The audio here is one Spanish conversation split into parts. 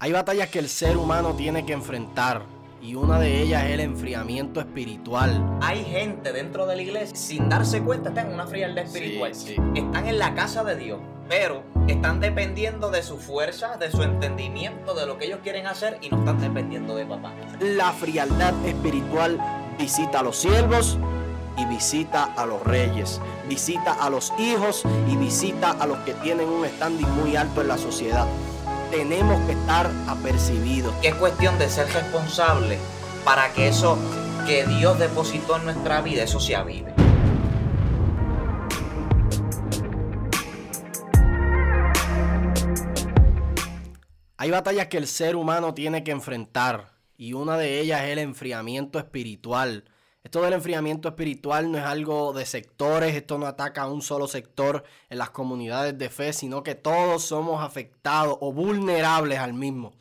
Hay batallas que el ser humano tiene que enfrentar y una de ellas es el enfriamiento espiritual. Hay gente dentro de la iglesia sin darse cuenta están en una frialdad espiritual. Sí, Están en la casa de Dios, pero están dependiendo de su fuerza, de su entendimiento, de lo que ellos quieren hacer y no están dependiendo de papá. La frialdad espiritual visita a los siervos y visita a los reyes, visita a los hijos y visita a los que tienen un standing muy alto en la sociedad tenemos que estar apercibidos. Es cuestión de ser responsable para que eso que Dios depositó en nuestra vida, eso se avive. Hay batallas que el ser humano tiene que enfrentar y una de ellas es el enfriamiento espiritual. Esto del enfriamiento espiritual no es algo de sectores, esto no ataca a un solo sector en las comunidades de fe, sino que todos somos afectados o vulnerables al mismo.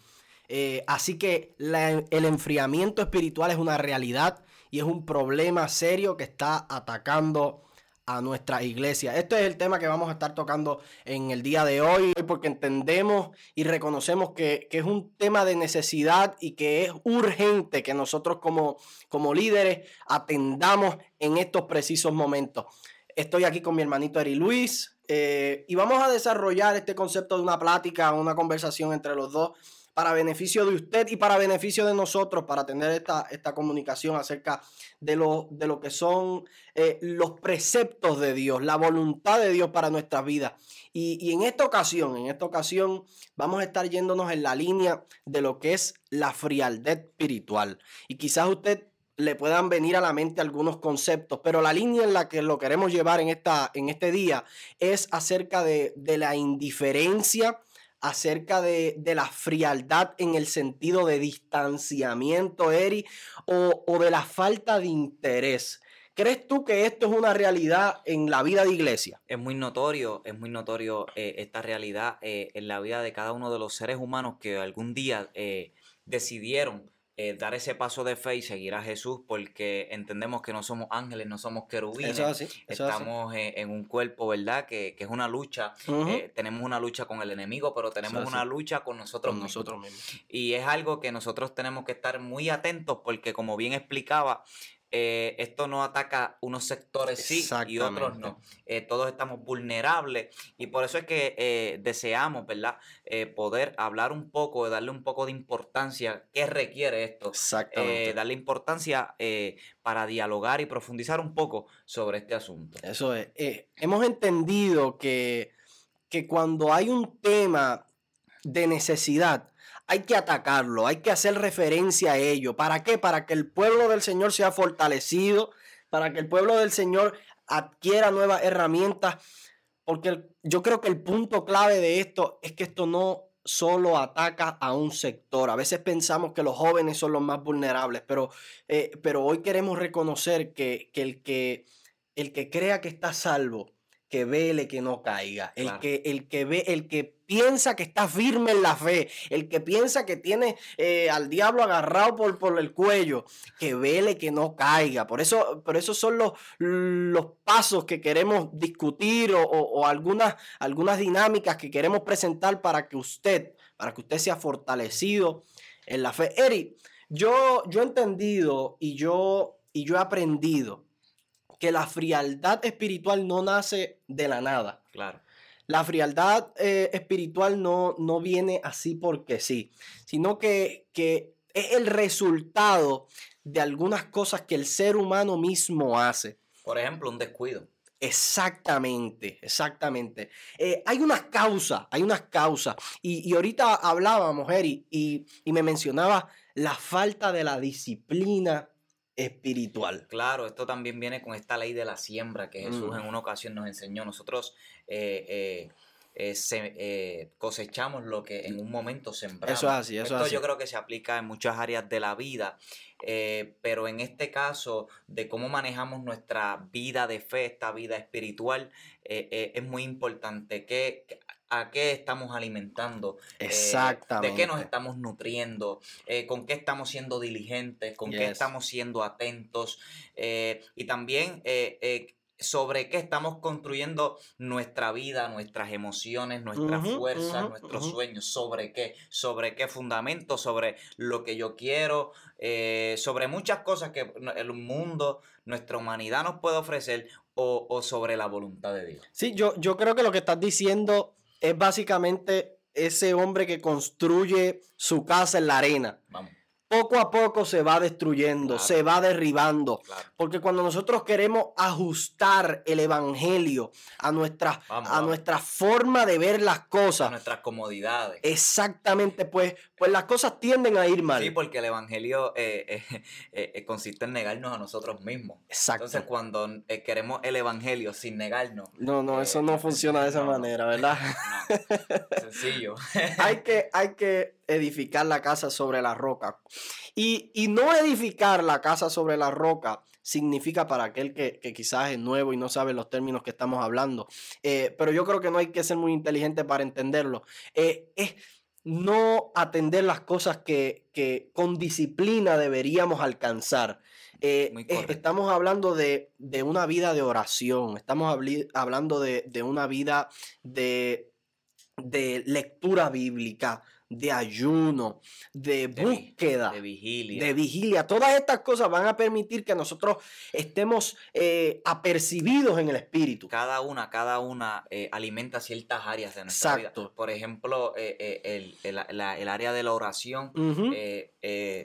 Eh, así que el enfriamiento espiritual es una realidad y es un problema serio que está atacando a nuestra iglesia. Este es el tema que vamos a estar tocando en el día de hoy, porque entendemos y reconocemos que, es un tema de necesidad y que es urgente que nosotros como, como líderes atendamos en estos precisos momentos. Estoy aquí con mi hermanito Eri Luis eh, y vamos a desarrollar este concepto de una plática, una conversación entre los dos para beneficio de usted y para beneficio de nosotros, para tener esta, esta comunicación acerca de lo, de lo que son eh, los preceptos de Dios, la voluntad de Dios para nuestras vidas. Y, y en esta ocasión, en esta ocasión, vamos a estar yéndonos en la línea de lo que es la frialdad espiritual. Y quizás usted le puedan venir a la mente algunos conceptos, pero la línea en la que lo queremos llevar en, esta, en este día es acerca de, de la indiferencia acerca de, la frialdad en el sentido de distanciamiento, Eri, o, de la falta de interés. ¿Crees tú que esto es una realidad en la vida de iglesia? Es muy notorio, es muy notorio eh, esta realidad eh, en la vida de cada uno de los seres humanos que algún día eh, decidieron eh, dar ese paso de fe y seguir a Jesús porque entendemos que no somos ángeles, no somos querubines. Estamos En, un cuerpo, ¿verdad? Que, es una lucha. Eh, tenemos una lucha con el enemigo, pero tenemos una lucha con nosotros, mismos. nosotros mismos. Y es algo que nosotros tenemos que estar muy atentos porque, como bien explicaba, eh, esto no ataca unos sectores sí y otros no. Eh, todos estamos vulnerables y por eso es que eh, deseamos, ¿verdad? poder hablar un poco, darle un poco de importancia. ¿Qué requiere esto? Exactamente. darle importancia para dialogar y profundizar un poco sobre este asunto. Eso es. hemos entendido que, que cuando hay un tema de necesidad, hay que atacarlo, hay que hacer referencia a ello. ¿Para qué? Para que el pueblo del Señor sea fortalecido, para que el pueblo del Señor adquiera nuevas herramientas. Porque yo creo que el punto clave de esto es que esto no solo ataca a un sector. A veces pensamos que los jóvenes son los más vulnerables, pero, eh, pero hoy queremos reconocer que, el que el que crea que está salvo, que vele que no caiga, el, que, el que ve, el que piensa que está firme en la fe, el que piensa que tiene eh, al diablo agarrado por, por, el cuello, que vele que no caiga. Por eso, por eso son los, los pasos que queremos discutir o, algunas, algunas dinámicas que queremos presentar para que usted, para que usted sea fortalecido en la fe. Eri, yo, yo he entendido y yo, y yo he aprendido que la frialdad espiritual no nace de la nada. Claro. La frialdad eh, espiritual no, no viene así porque sí, sino que, que es el resultado de algunas cosas que el ser humano mismo hace. Por ejemplo, un descuido. Exactamente, exactamente. Eh, hay unas causas, hay unas causas. Y, y ahorita hablábamos, Eri, y, y me mencionaba la falta de la disciplina espiritual. Claro, esto también viene con esta ley de la siembra que Jesús mm. en una ocasión nos enseñó. Nosotros eh, eh, eh, cosechamos lo que en un momento sembramos. Eso es así, eso esto yo creo que se aplica en muchas áreas de la vida, pero en este caso de cómo manejamos nuestra vida de fe, esta vida espiritual, es muy importante que a qué estamos alimentando, Exactamente. Eh, de qué nos estamos nutriendo, eh, con qué estamos siendo diligentes, con qué estamos siendo atentos eh, y también sobre qué estamos construyendo nuestra vida, nuestras emociones, nuestras Ujú, fuerzas, nuestros sueños, sobre qué, sobre qué fundamento, sobre lo que yo quiero, sobre muchas cosas que el mundo, nuestra humanidad nos puede ofrecer o, o sobre la voluntad de Dios. Sí, yo, yo creo que lo que estás diciendo es básicamente ese hombre que construye su casa en la arena. Vamos, Poco a poco se va destruyendo, Claro. se va derribando. claro. Porque cuando nosotros queremos ajustar el evangelio a nuestra, Vamos, a vamos. nuestra forma de ver las A cosas, nuestras comodidades. exactamente, pues, pues las cosas tienden a ir mal. Sí, porque el evangelio eh, eh, eh, consiste en negarnos a nosotros mismos. Exacto. Entonces, cuando queremos el evangelio sin negarnos, no, no, eso no funciona de esa no, manera, ¿verdad? no, sencillo. hay, que, hay que edificar la casa sobre la roca. Y, y no edificar la casa sobre la roca significa para aquel que, que quizás es nuevo y no sabe los términos que estamos hablando. eh, pero yo creo que no hay que ser muy inteligente para entenderlo. eh, es no atender las cosas que, que con disciplina deberíamos alcanzar. Eh, estamos hablando de, de una vida de oración, estamos habli- hablando de, de una vida de, de lectura bíblica, de ayuno, de búsqueda, De vigilia. de vigilia. Todas estas cosas van a permitir que nosotros estemos eh, apercibidos en el espíritu. Cada una, cada una eh, alimenta ciertas áreas de nuestra Exacto. vida. Por ejemplo, eh, el, el- la- el área de la oración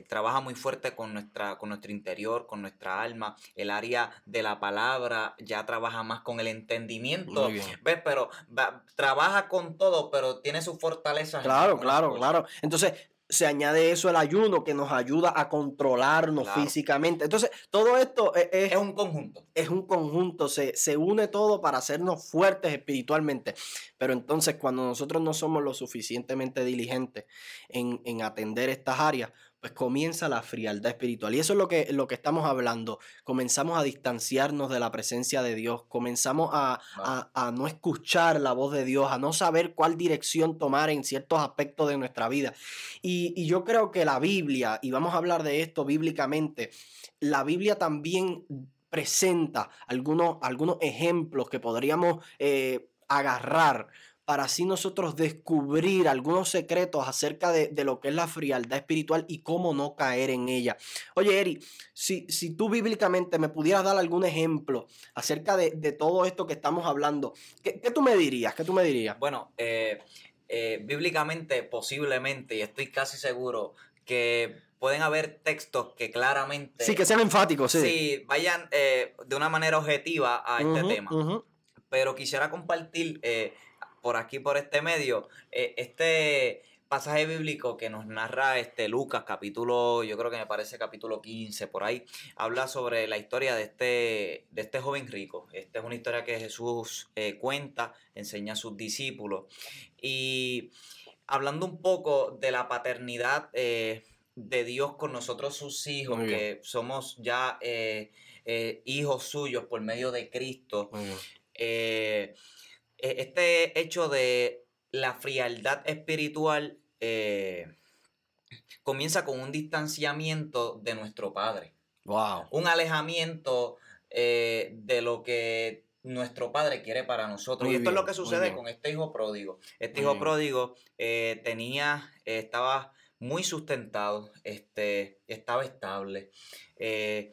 trabaja muy fuerte con, nuestra, con nuestro interior, con nuestra alma. El área de la palabra ya trabaja más con el entendimiento. ¿Ves? Pero va- trabaja con todo, pero tiene sus fortalezas. Claro, algunas claro. Entonces, se añade eso el ayuno que nos ayuda a controlarnos Claro. físicamente. Entonces, todo esto e- es, Es un conjunto. es un conjunto, se, se une todo para hacernos fuertes espiritualmente. Pero entonces, cuando nosotros no somos lo suficientemente diligentes en, en atender estas áreas, pues comienza la frialdad espiritual. Y eso es lo que, lo que estamos hablando. Comenzamos a distanciarnos de la presencia de Dios, comenzamos a, a- a no escuchar la voz de Dios, a no saber cuál dirección tomar en ciertos aspectos de nuestra vida. Y, y yo creo que la Biblia, y vamos a hablar de esto bíblicamente, la Biblia también presenta algunos, algunos ejemplos que podríamos eh, agarrar para así nosotros descubrir algunos secretos acerca de, de lo que es la frialdad espiritual y cómo no caer en ella. Oye, Eri, si, si tú bíblicamente me pudieras dar algún ejemplo acerca de, de todo esto que estamos hablando, ¿qué, qué tú me dirías? ¿Qué tú me dirías? Bueno, eh, eh, bíblicamente, posiblemente, y estoy casi seguro que pueden haber textos que claramente Sí, que sean enfáticos, sí. sí, vayan eh, de una manera objetiva a este tema. Pero quisiera compartir eh, por aquí, por este medio, eh, este pasaje bíblico que nos narra este Lucas, capítulo, yo creo que me parece capítulo 15, por ahí, habla sobre la historia de este, de este joven rico. Esta es una historia que Jesús eh, cuenta, enseña a sus discípulos. Y hablando un poco de la paternidad eh, de Dios con nosotros, sus hijos, que somos ya eh, hijos suyos por medio de Cristo. Eh, este hecho de la frialdad espiritual eh, comienza con un distanciamiento de nuestro Padre, Wow. un alejamiento eh, de lo que nuestro Padre quiere para nosotros. Muy y esto es lo que sucede con este hijo pródigo. Este Muy hijo bien. pródigo eh, tenía, eh, estaba muy sustentado, este, estaba estable, eh,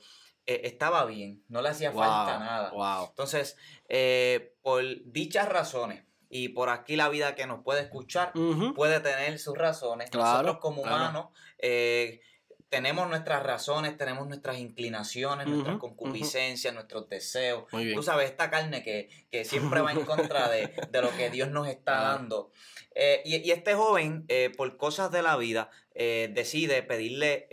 eh, estaba bien, no le hacía falta nada. wow. Entonces, eh, por dichas razones y por aquí la vida que nos puede escuchar puede tener sus razones. Claro, Nosotros como claro. humanos eh, tenemos nuestras razones, tenemos nuestras inclinaciones, nuestras concupiscencias, nuestros deseos. Tú sabes, esta carne que, que siempre va en contra de, de lo que Dios nos está Claro. dando. Eh, y, y este joven, eh, por cosas de la vida, decide pedirle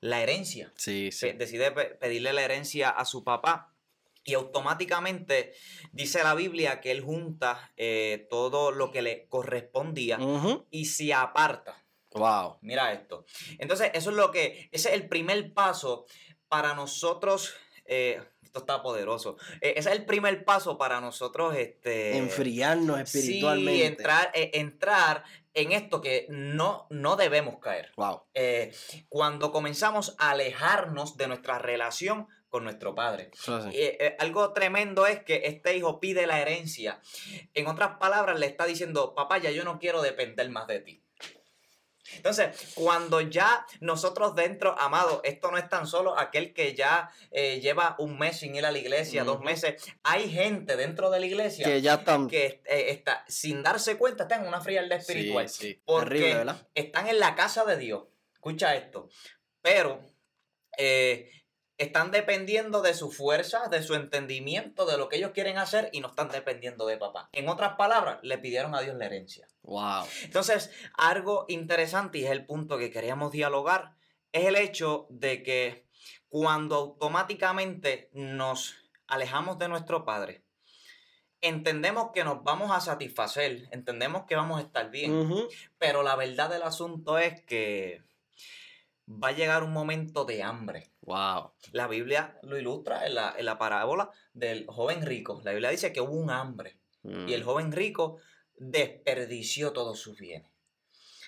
la herencia Sí, sí. decide pe- pedirle la herencia a su papá y automáticamente dice la Biblia que él junta eh, todo lo que le correspondía y se aparta. Wow. Mira esto. Entonces, eso es lo que, ese es el primer paso para nosotros. eh, esto está poderoso. Eh, ese es el primer paso para nosotros. Este, Enfriarnos espiritualmente. Sí, entrar, eh, entrar en esto que no, no debemos caer Wow. eh, cuando comenzamos a alejarnos de nuestra relación con nuestro padre. Eh, eh, algo tremendo es que este hijo pide la herencia. En otras palabras, le está diciendo, papá, ya yo no quiero depender más de ti. Entonces, cuando ya nosotros dentro, amado, esto no es tan solo aquel que ya eh, lleva un mes sin ir a la iglesia, dos meses. Hay gente dentro de la iglesia Que ya están. que eh, está, sin darse cuenta, está en una frialdad Sí, espiritual. sí. Porque Terrible, ¿verdad? están en la casa de Dios. Escucha esto. Pero eh, están dependiendo de su fuerza, de su entendimiento, de lo que ellos quieren hacer y no están dependiendo de papá. En otras palabras, le pidieron a Dios la herencia. Wow. Entonces, algo interesante y es el punto que queríamos dialogar, es el hecho de que cuando automáticamente nos alejamos de nuestro Padre, entendemos que nos vamos a satisfacer, entendemos que vamos a estar bien, pero la verdad del asunto es que va a llegar un momento de hambre. Wow. La Biblia lo ilustra en la, en la parábola del joven rico. La Biblia dice que hubo un hambre Mm. y el joven rico desperdició todos sus bienes.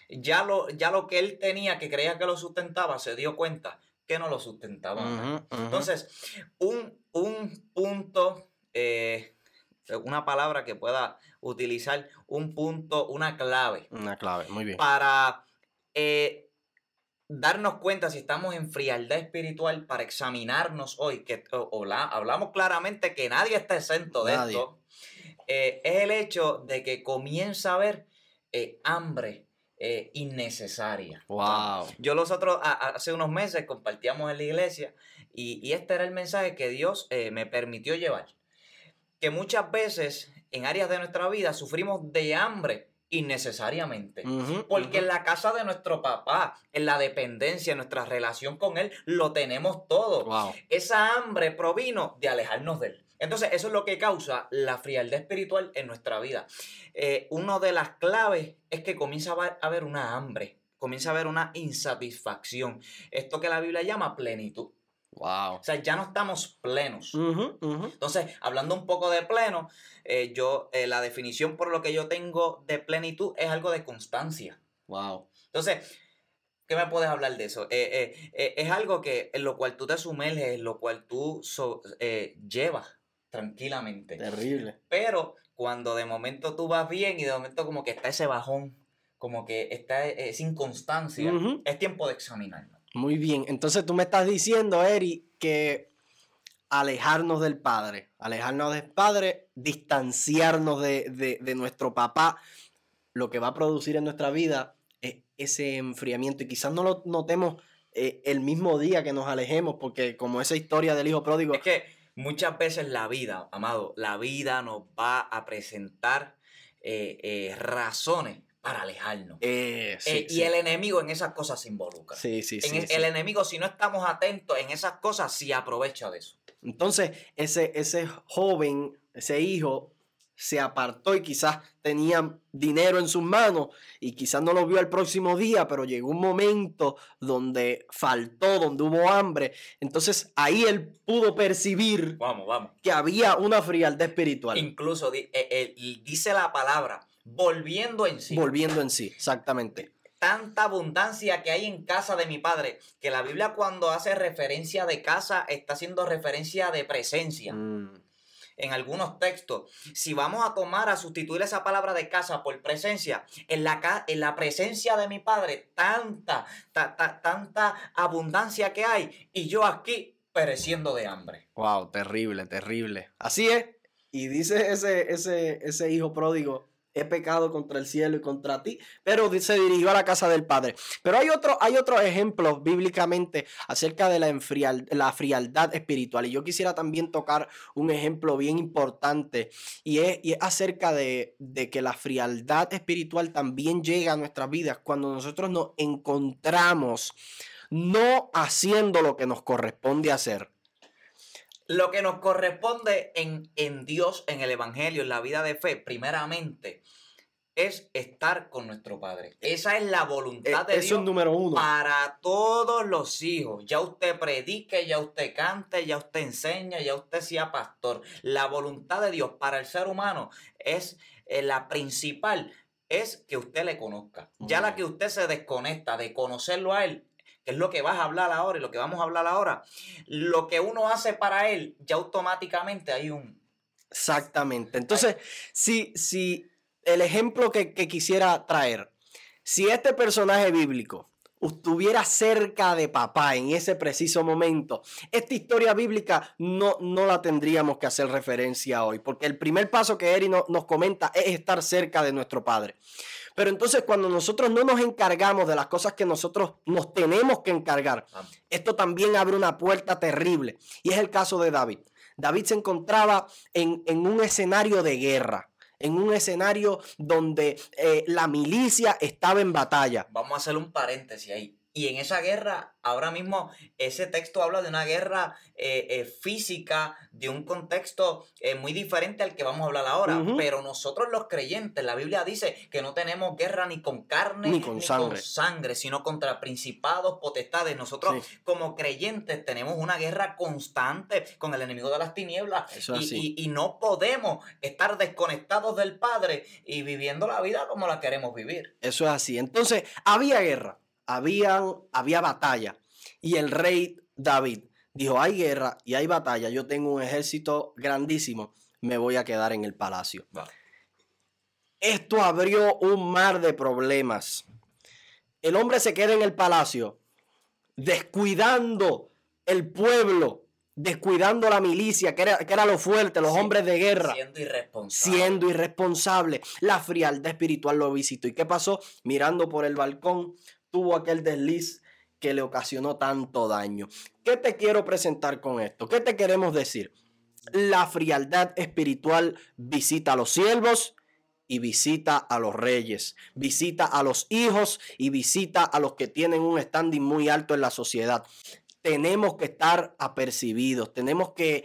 Ya lo, ya lo que él tenía, que creía que lo sustentaba, se dio cuenta que no lo sustentaba. Entonces, un, un punto, eh, una palabra que pueda utilizar, un punto, una clave Una clave, muy bien. para eh, darnos cuenta si estamos en frialdad espiritual, para examinarnos hoy, que o- o la- hablamos claramente que nadie está exento de Nadie. esto, eh, es el hecho de que comienza a haber eh, hambre eh, innecesaria. Wow. Yo los otros, a- a- hace unos meses compartíamos en la iglesia y, y este era el mensaje que Dios eh, me permitió llevar. Que muchas veces en áreas de nuestra vida sufrimos de hambre innecesariamente. Ujú, Porque en la casa de nuestro papá, en la dependencia, en nuestra relación con él, lo tenemos todo. Wow. Esa hambre provino de alejarnos de él. Entonces, eso es lo que causa la frialdad espiritual en nuestra vida. Eh, una de las claves es que comienza a haber una hambre, comienza a haber una insatisfacción. Esto que la Biblia llama plenitud. Wow. O sea, ya no estamos plenos. Entonces, hablando un poco de pleno, eh, yo, eh, la definición por lo que yo tengo de plenitud es algo de constancia. Wow. Entonces, ¿qué me puedes hablar de eso? Eh, es algo que en lo cual tú te sumerges, en lo cual tú so- llevas tranquilamente. Terrible. Pero cuando de momento tú vas bien y de momento como que está ese bajón, como que está esa inconstancia, Ujú. es tiempo de examinarnos. Muy bien. Entonces tú me estás diciendo, Eri, que alejarnos del Padre, alejarnos del Padre, distanciarnos de, de- nuestro papá, lo que va a producir en nuestra vida es ese enfriamiento. Y quizás no lo notemos eh, el mismo día que nos alejemos, porque como esa historia del hijo pródigo, Es que muchas veces la vida, amado, la vida nos va a presentar eh, eh, razones para alejarnos. eh, sí, Eh, sí. Y el enemigo en esas cosas se involucra. Sí, sí, En sí, es- sí. El enemigo, si no estamos atentos en esas cosas, sí aprovecha de eso. Entonces, ese, ese joven, ese hijo, se apartó y quizás tenía dinero en sus manos y quizás no lo vio al próximo día, pero llegó un momento donde faltó, donde hubo hambre. Entonces ahí él pudo percibir Vamos, vamos. que había una frialdad espiritual. Incluso eh, eh, dice la palabra, volviendo en sí. Volviendo en sí, exactamente. Tanta abundancia que hay en casa de mi padre, que la Biblia cuando hace referencia de casa está haciendo referencia de presencia. Mm, en algunos textos. Si vamos a tomar a sustituir esa palabra de casa por presencia, en la, en la presencia de mi padre, tanta, ta- ta- tanta abundancia que hay, y yo aquí pereciendo de hambre. Wow, terrible, terrible. Así es. Y dice ese, ese, ese hijo pródigo, he pecado contra el cielo y contra ti, pero se dirigió a la casa del padre. Pero hay otro, hay otros ejemplos bíblicamente acerca de la, la frialdad espiritual. Y yo quisiera también tocar un ejemplo bien importante y es, y es acerca de, de que la frialdad espiritual también llega a nuestras vidas cuando nosotros nos encontramos no haciendo lo que nos corresponde hacer. Lo que nos corresponde en, en Dios, en el Evangelio, en la vida de fe, primeramente, es estar con nuestro Padre. Esa es la voluntad de Eh, Eso Dios es número uno. para todos los hijos. Ya usted predique, ya usted cante, ya usted enseña, ya usted sea pastor. La voluntad de Dios para el ser humano es eh, la principal, es que usted le conozca. Ya la Mm. que usted se desconecta de conocerlo a él, que es lo que vas a hablar ahora y lo que vamos a hablar ahora, lo que uno hace para él, ya automáticamente hay un... Exactamente. Entonces, si, si el ejemplo que, que quisiera traer, si este personaje bíblico estuviera cerca de papá en ese preciso momento, esta historia bíblica no, no la tendríamos que hacer referencia hoy, porque el primer paso que Eri nos comenta es estar cerca de nuestro Padre. Pero entonces cuando nosotros no nos encargamos de las cosas que nosotros nos tenemos que encargar, esto también abre una puerta terrible. Y es el caso de David. David se encontraba en, en un escenario de guerra en un escenario donde eh, la milicia estaba en batalla. Vamos a hacer un paréntesis ahí. Y en esa guerra, ahora mismo, ese texto habla de una guerra eh, eh, física, de un contexto eh, muy diferente al que vamos a hablar ahora. Pero nosotros los creyentes, la Biblia dice que no tenemos guerra ni con carne ni con, sangre. sino contra principados, potestades. Nosotros como creyentes tenemos una guerra constante con el enemigo de las tinieblas. y, y no podemos estar desconectados del Padre y viviendo la vida como la queremos vivir. Eso es así. Entonces, había guerra había batalla. Y el rey David dijo, hay guerra y hay batalla, yo tengo un ejército grandísimo, me voy a quedar en el palacio. Esto abrió un mar de problemas. El hombre se queda en el palacio, descuidando el pueblo, descuidando la milicia, que era, que era lo fuerte, los hombres de guerra. Siendo irresponsable. Siendo irresponsable. La frialdad espiritual lo visitó. ¿Y qué pasó? Mirando por el balcón, tuvo aquel desliz que le ocasionó tanto daño. ¿Qué te quiero presentar con esto? ¿Qué te queremos decir? La frialdad espiritual visita a los siervos y visita a los reyes, visita a los hijos y visita a los que tienen un standing muy alto en la sociedad tenemos que estar apercibidos, tenemos que,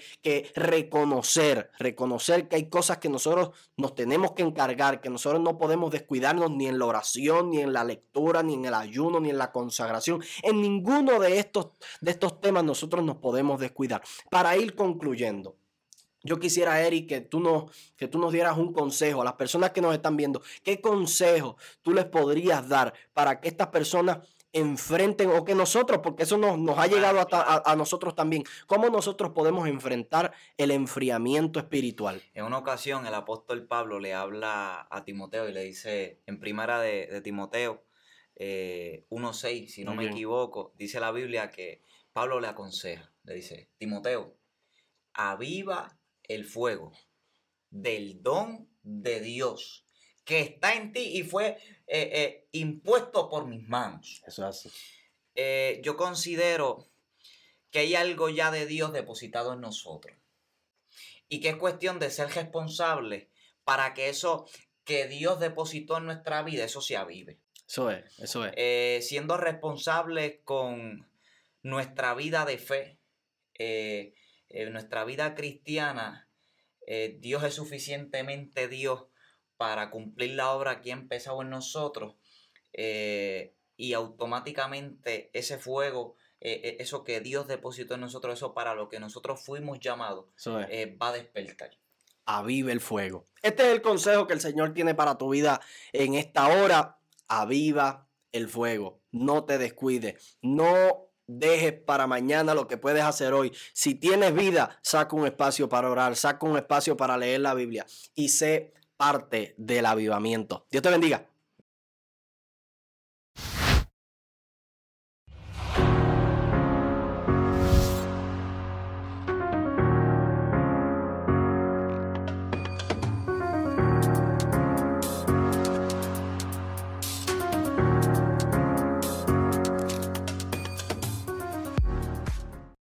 reconocer, reconocer que hay cosas que nosotros nos tenemos que encargar, que nosotros no podemos descuidarnos ni en la oración, ni en la lectura, ni en el ayuno, ni en la consagración. En ninguno de estos, de estos temas nosotros nos podemos descuidar. Para ir concluyendo. Yo quisiera, Eric, que tú, nos, que tú nos dieras un consejo a las personas que nos están viendo. ¿Qué consejo tú les podrías dar para que estas personas enfrenten o que nosotros, porque eso nos, nos ha llegado a, nosotros también, cómo nosotros podemos enfrentar el enfriamiento espiritual. En una ocasión el apóstol Pablo le habla a Timoteo y le dice, en primera de, Timoteo eh, 1.6, si no me equivoco, dice la Biblia que Pablo le aconseja, le dice, Timoteo, aviva el fuego del don de Dios que está en ti y fue eh, eh, impuesto por mis manos. Eso es así. Eh, yo considero que hay algo ya de Dios depositado en nosotros. Y que es cuestión de ser responsable para que eso que Dios depositó en nuestra vida, eso se avive. Eso es, eso es. siendo responsables con nuestra vida de fe, nuestra vida cristiana, Dios es suficientemente Dios para cumplir la obra que ha empezado en nosotros eh, y automáticamente ese fuego, eh, eh, eso que Dios depositó en nosotros, eso para lo que nosotros fuimos llamados, va a despertar. Avive el fuego. Este es el consejo que el Señor tiene para tu vida en esta hora. Aviva el fuego. No te descuides. No dejes para mañana lo que puedes hacer hoy. Si tienes vida, saca un espacio para orar, saca un espacio para leer la Biblia y sé parte del avivamiento. Dios te bendiga.